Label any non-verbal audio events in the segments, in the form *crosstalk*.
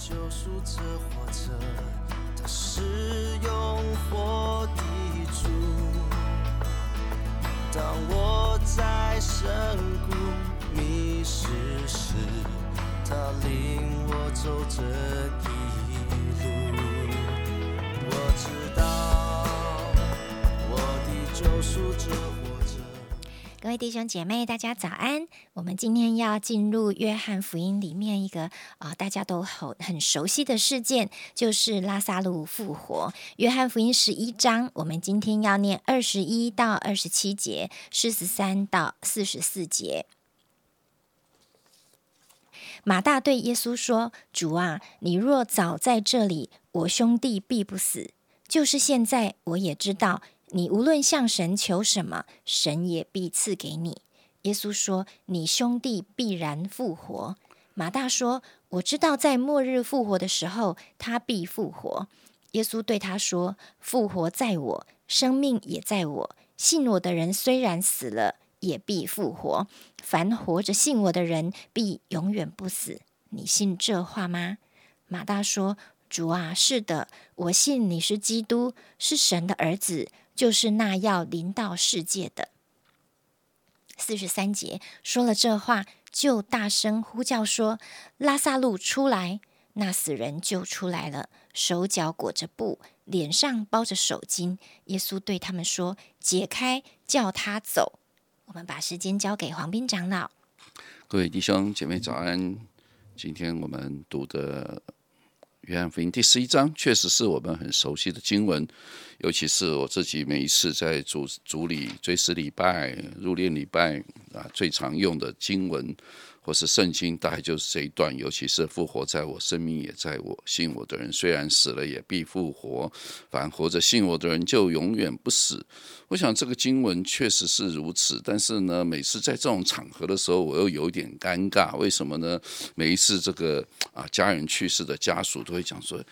救赎者活着，他是用火的主。当我在深谷迷失时，他领我走这各位弟兄姐妹，大家早安！我们今天要进入约翰福音里面一个啊、大家都很很熟悉的事件，就是拉萨路复活。约翰福音十一章，我们今天要念二十一到二十七节，四十三到四十四节。马大对耶稣说：“主啊，你若早在这里，我兄弟必不死。就是现在，我也知道，你无论向神求什么，神也必赐给你。”耶稣说：“你兄弟必然复活。”马大说：“我知道，在末日复活的时候，他必复活。”耶稣对他说：“复活在我，生命也在我。信我的人虽然死了，也必复活。凡活着信我的人，必永远不死。你信这话吗？”马大说：“主啊，是的，我信你是基督，是神的儿子，就是那要临到世界的。”四十三节说了这话，就大声呼叫说：“拉萨路出来！”那死人就出来了，手脚裹着布，脸上包着手巾。耶稣对他们说：“解开，叫他走。”我们把时间交给黄斌长老。各位弟兄姐妹早安！今天我们读的约翰福音第十一章，确实是我们很熟悉的经文，尤其是我自己每一次在主主里追思礼拜、入殓礼拜啊，最常用的经文或是圣经，大概就是这一段，尤其是复活在我，生命也在我，信我的人虽然死了，也必复活；凡活着信我的人，就永远不死。我想这个经文确实是如此，但是呢，每次在这种场合的时候，我又有点尴尬。为什么呢？每一次这个啊家人去世的家属都会讲说。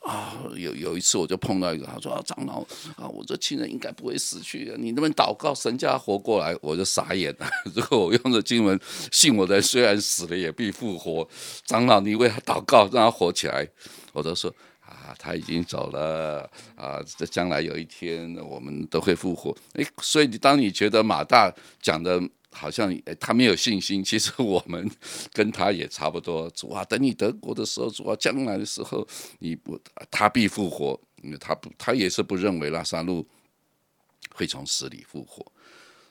啊，有有一次我就碰到一个，他说啊，长老啊，我这亲人应该不会死去的，你能不能祷告神叫他活过来？我就傻眼了。*laughs* 如果我用着经文，信我的虽然死了也必复活，长老你为他祷告，让他活起来，我都说啊，他已经走了啊，这将来有一天我们都会复活。诶，所以你当你觉得马大讲的。好像他没有信心，*laughs* 其实我们跟他也差不多。主啊，等你德国的时候，主啊，将来的时候，你不他必复活，因为他不他也是不认为拉萨路会从死里复活。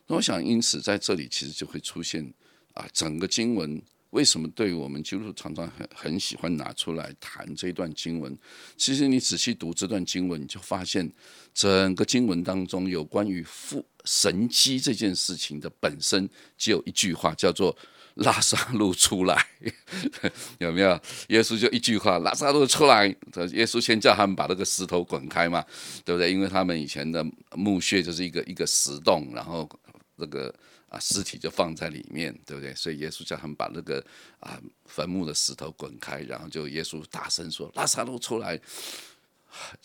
那我想，因此在这里其实就会出现啊，整个经文为什么对于我们基督徒常常很很喜欢拿出来谈这段经文？其实你仔细读这段经文，你就发现整个经文当中有关于复神机这件事情的本身，只有一句话，叫做“拉萨路出来”，*laughs* 有没有？耶稣就一句话：“拉萨路出来。”耶稣先叫他们把那个石头滚开嘛，对不对？因为他们以前的墓穴就是一个一个石洞，然后那个啊尸体就放在里面，对不对？所以耶稣叫他们把那个啊坟墓的石头滚开，然后就耶稣大声说：“拉萨路出来。”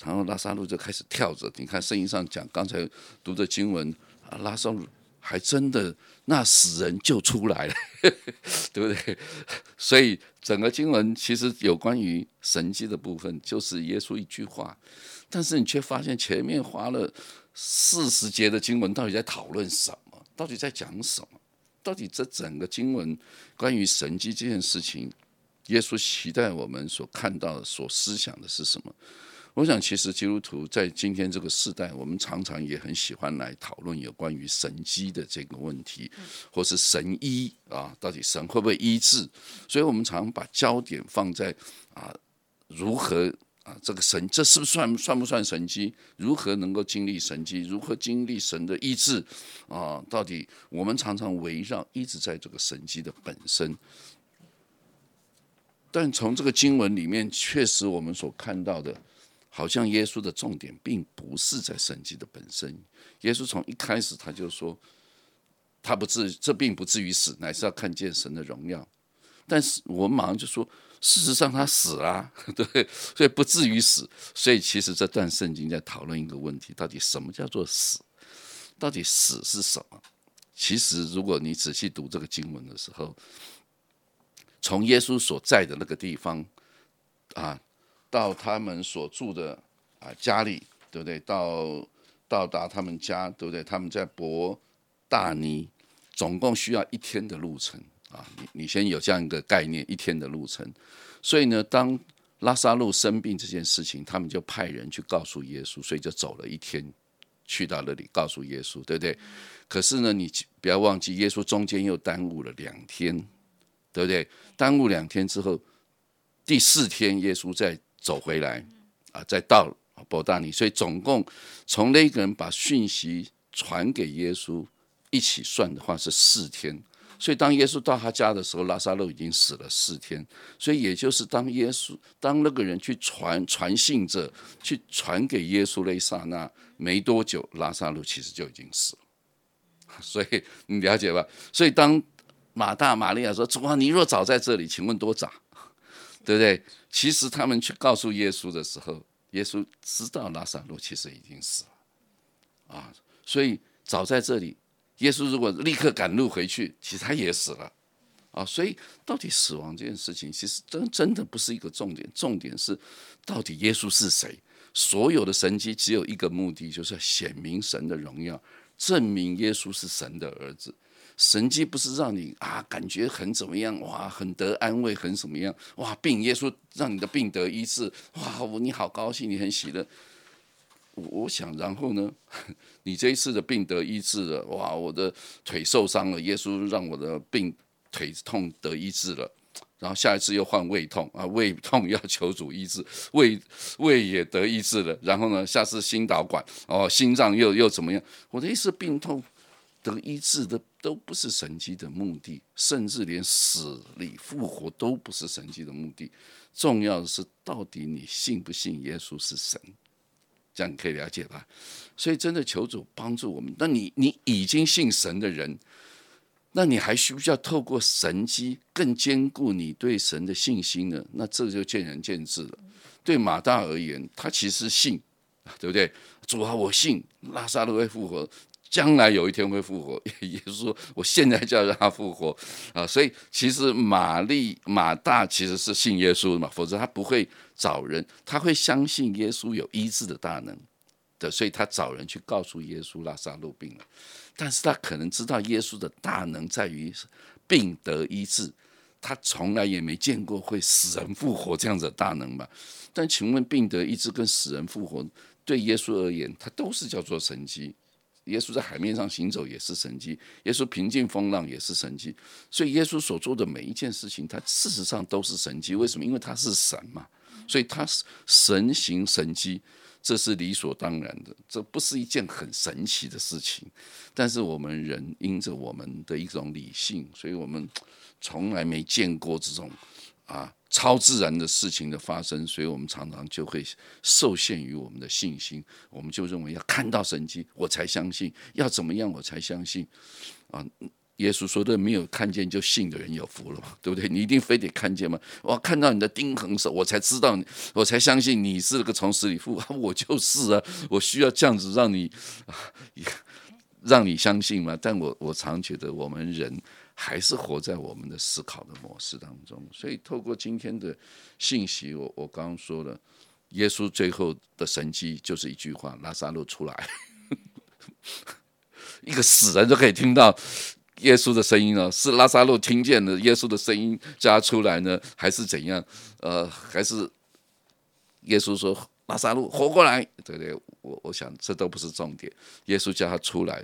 然后拉萨路就开始跳着。你看圣经上讲，刚才读的经文啊，拉萨路还真的那死人就出来了，*laughs* 对不对？所以整个经文其实有关于神迹的部分，就是耶稣一句话，但是你却发现前面花了四十节的经文，到底在讨论什么？到底在讲什么？到底这整个经文关于神迹这件事情，耶稣期待我们所看到、所思想的是什么？我想，其实基督徒在今天这个时代，我们常常也很喜欢来讨论有关于神机的这个问题，或是神医啊，到底神会不会医治？所以我们常把焦点放在啊，如何啊，这个神这是不是算算不算神机？如何能够经历神机？如何经历神的医治？啊，到底我们常常围绕一直在这个神机的本身。但从这个经文里面，确实我们所看到的。好像耶稣的重点并不是在神迹的本身。耶稣从一开始他就说，他不至这并不至于死，乃是要看见神的荣耀。但是我们马上就说，事实上他死了，*laughs* 对，所以不至于死。所以其实这段圣经在讨论一个问题：到底什么叫做死？到底死是什么？其实如果你仔细读这个经文的时候，从耶稣所在的那个地方。啊，到他们所住的啊家里，对不对？到到达他们家，对不对？他们在伯大尼，总共需要一天的路程啊。你你先有这样一个概念，一天的路程。所以呢，当拉萨路生病这件事情，他们就派人去告诉耶稣，所以就走了一天，去到那里告诉耶稣，对不对？可是呢，你不要忘记，耶稣中间又耽误了两天，对不对？耽误两天之后，第四天耶稣再走回来，啊，再到伯大尼，所以总共从那个人把讯息传给耶稣一起算的话是四天。所以，当耶稣到他家的时候，拉萨路已经死了四天。所以，也就是当耶稣当那个人去传传信者去传给耶稣那一刹那，没多久，拉萨路其实就已经死了。*laughs* 所以，你了解吧？所以，当马大、玛利亚说：“主啊，你若早在这里，请问多早？” *laughs* 对不对？其实他们去告诉耶稣的时候，耶稣知道拉萨路其实已经死了啊。所以，早在这里。耶稣如果立刻赶路回去，其实他也死了，啊，所以到底死亡这件事情，其实真真的不是一个重点，重点是到底耶稣是谁？所有的神迹只有一个目的，就是要显明神的荣耀，证明耶稣是神的儿子。神迹不是让你啊感觉很怎么样，哇，很得安慰，很什么样，哇，病耶稣让你的病得医治，哇，你好高兴，你很喜乐。我想，然后呢？*laughs* 你这一次的病得医治了，哇！我的腿受伤了，耶稣让我的病腿痛得医治了。然后下一次又患胃痛啊，胃痛要求主医治，胃胃也得医治了。然后呢，下次心导管哦，心脏又又怎么样？我的意思，病痛得医治的都不是神迹的目的，甚至连死里复活都不是神迹的目的。重要的是，到底你信不信耶稣是神？这样你可以了解吧？所以真的求主帮助我们。那你你已经信神的人，那你还需不需要透过神机更坚固你对神的信心呢？那这就见仁见智了。对马大而言，他其实信，对不对？主啊，我信拉萨路会复活。将来有一天会复活，*laughs* 也就是说，我现在就要让他复活啊！所以其实玛丽马大其实是信耶稣的嘛，否则他不会找人，他会相信耶稣有医治的大能的，所以他找人去告诉耶稣拉萨路病了。但是他可能知道耶稣的大能在于病得医治，他从来也没见过会死人复活这样子的大能吧？但请问，病得医治跟死人复活对耶稣而言，他都是叫做神迹。耶稣在海面上行走也是神迹，耶稣平静风浪也是神迹，所以耶稣所做的每一件事情，他事实上都是神迹。为什么？因为他是神嘛，所以他是神行神迹，这是理所当然的，这不是一件很神奇的事情。但是我们人因着我们的一种理性，所以我们从来没见过这种啊。超自然的事情的发生，所以我们常常就会受限于我们的信心，我们就认为要看到神迹我才相信，要怎么样我才相信啊？耶稣说的没有看见就信的人有福了嘛，对不对？你一定非得看见吗？我看到你的钉痕手，我才知道你，我才相信你是个从死里复活。我就是啊，我需要这样子让你啊，让你相信吗？但我我常觉得我们人。还是活在我们的思考的模式当中，所以透过今天的信息，我我刚刚说了，耶稣最后的神迹就是一句话：拉萨路出来，*laughs* 一个死人都可以听到耶稣的声音了。是拉萨路听见了耶稣的声音叫他出来呢，还是怎样？呃，还是耶稣说？拉萨路活过来，对不对？我我想这都不是重点。耶稣叫他出来，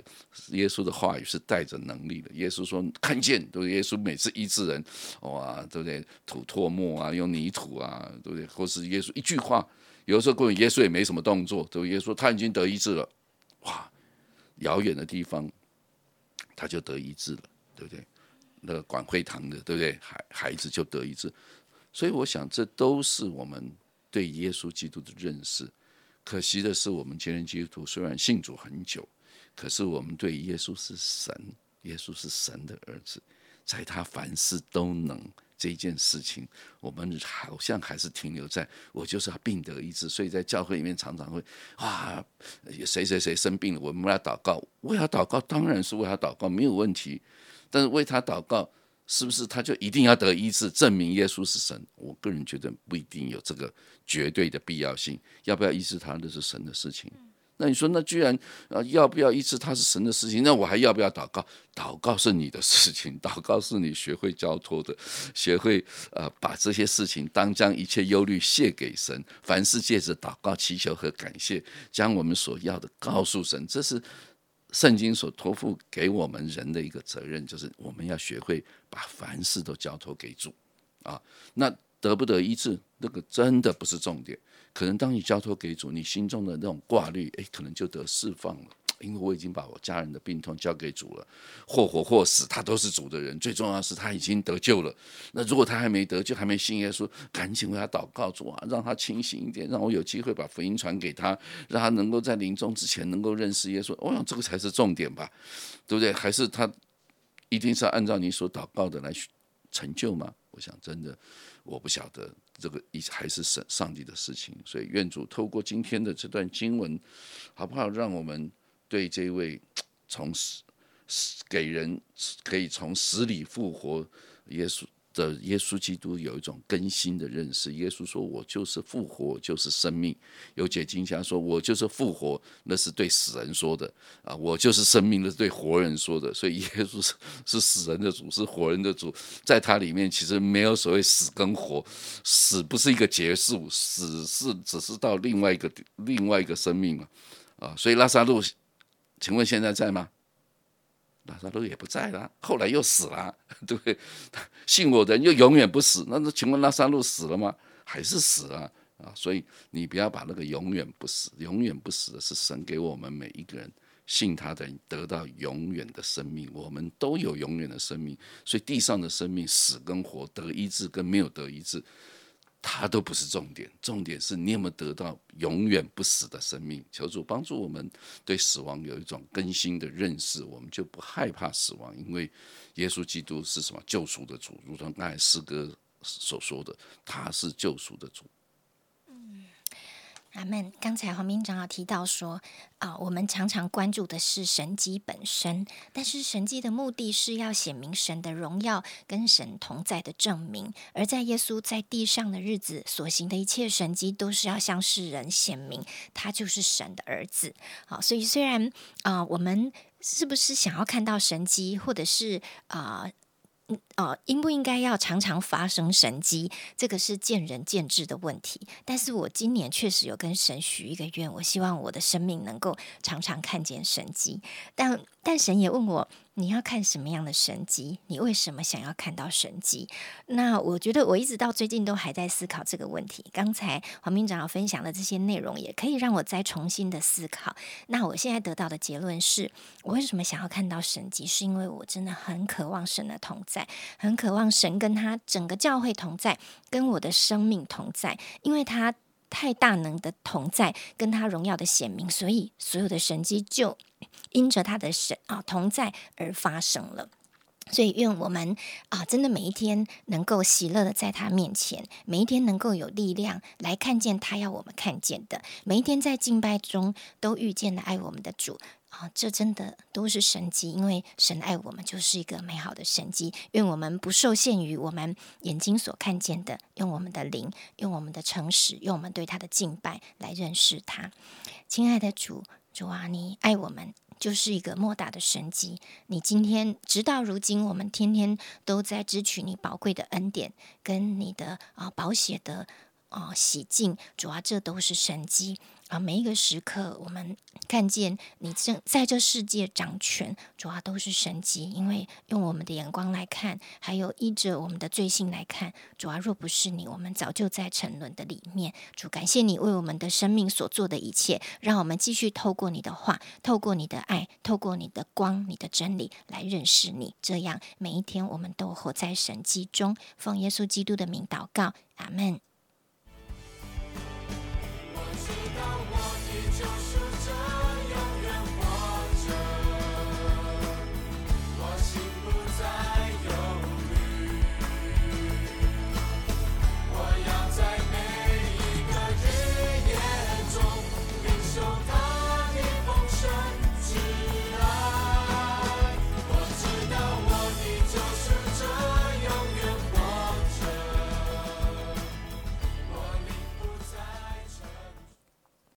耶稣的话语是带着能力的。耶稣说看见，对？耶稣每次医治人，哇，对不对？吐唾沫啊，用泥土啊，对不对？或是耶稣一句话，有的时候根本耶稣也没什么动作，对不对？耶稣他已经得医治了，哇，遥远的地方他就得医治了，对不对？那个管会堂的，对不对？孩孩子就得医治，所以我想这都是我们。对耶稣基督的认识，可惜的是，我们今天基督徒虽然信主很久，可是我们对耶稣是神，耶稣是神的儿子，在他凡事都能这件事情，我们好像还是停留在我就是要病得医治，所以在教会里面常常会啊，谁谁谁生病了，我们要祷告，为他祷告，当然是为他祷告，没有问题，但是为他祷告是不是他就一定要得医治，证明耶稣是神？我个人觉得不一定有这个绝对的必要性。要不要医治他，那是神的事情。那你说，那居然啊，要不要医治他是神的事情？那我还要不要祷告？祷告是你的事情，祷告是你学会交托的，学会呃把这些事情当将一切忧虑卸给神，凡事借着祷告、祈求和感谢，将我们所要的告诉神。这是圣经所托付给我们人的一个责任，就是我们要学会把凡事都交托给主啊。那得不得医治，那个真的不是重点。可能当你交托给主，你心中的那种挂虑，哎，可能就得释放了。因为我已经把我家人的病痛交给主了，或活或死，他都是主的人。最重要是他已经得救了。那如果他还没得救，还没信耶稣，赶紧为他祷告，主啊，让他清醒一点，让我有机会把福音传给他，让他能够在临终之前能够认识耶稣。我想这个才是重点吧，对不对？还是他一定是要按照你所祷告的来成就吗？我想真的，我不晓得。这个一还是神上帝的事情，所以愿主透过今天的这段经文，好不好？让我们 *laughs* 对这位从死给人可以从死里复活耶稣。的耶稣基督有一种更新的认识。耶稣说：“我就是复活，就是生命。”有解经家说：“我就是复活，那是对死人说的啊；我就是生命，那是对活人说的。”所以耶稣是是死人的主，是活人的主。在他里面，其实没有所谓死跟活，死不是一个结束，死是只是到另外一个另外一个生命嘛啊。所以拉萨路，请问现在在吗？拉萨路也不在了，后来又死了，对 *laughs* 不对？信我的人又永远不死。那那请问拉萨路死了吗？还是死了啊？所以你不要把那个永远不死，永远不死的是神给我们每一个人信他的人得到永远的生命。我们都有永远的生命，所以地上的生命死跟活，得医治跟没有得医治。它都不是重点，重点是你有没有得到永远不死的生命？求主帮助我们对死亡有一种更新的认识，我们就不害怕死亡，因为耶稣基督是什么救赎的主，如同刚才诗歌所说的，他是救赎的主。阿门。刚才黄明长老提到说，啊，我们常常关注的是神迹本身，但是神迹的目的是要显明神的荣耀跟神同在的证明。而在耶稣在地上的日子所行的一切神迹，都是要向世人显明他就是神的儿子。好，所以虽然啊，我们是不是想要看到神迹，或者是啊？哦，应不应该要常常发生神机？这个是见仁见智的问题。但是我今年确实有跟神许一个愿，我希望我的生命能够常常看见神机。但但神也问我。你要看什么样的神迹？你为什么想要看到神迹？那我觉得我一直到最近都还在思考这个问题。刚才黄明长要分享的这些内容，也可以让我再重新的思考。那我现在得到的结论是，我为什么想要看到神迹？是因为我真的很渴望神的同在，很渴望神跟他整个教会同在，跟我的生命同在，因为他太大能的同在，跟他荣耀的显明，所以所有的神迹就。因着他的神啊同在而发生了，所以愿我们啊真的每一天能够喜乐的在他面前，每一天能够有力量来看见他要我们看见的，每一天在敬拜中都遇见了爱我们的主啊，这真的都是神迹，因为神爱我们就是一个美好的神迹。愿我们不受限于我们眼睛所看见的，用我们的灵，用我们的诚实，用我们对他的敬拜来认识他。亲爱的主。主啊，你爱我们就是一个莫大的神迹。你今天直到如今，我们天天都在支取你宝贵的恩典，跟你的啊保险的啊洗净。主啊，这都是神迹。啊，每一个时刻，我们看见你正在这世界掌权，主要都是神迹。因为用我们的眼光来看，还有依着我们的罪性来看，主要若不是你，我们早就在沉沦的里面。主，感谢你为我们的生命所做的一切，让我们继续透过你的话，透过你的爱，透过你的光、你的真理来认识你。这样每一天，我们都活在神迹中。奉耶稣基督的名祷告，阿门。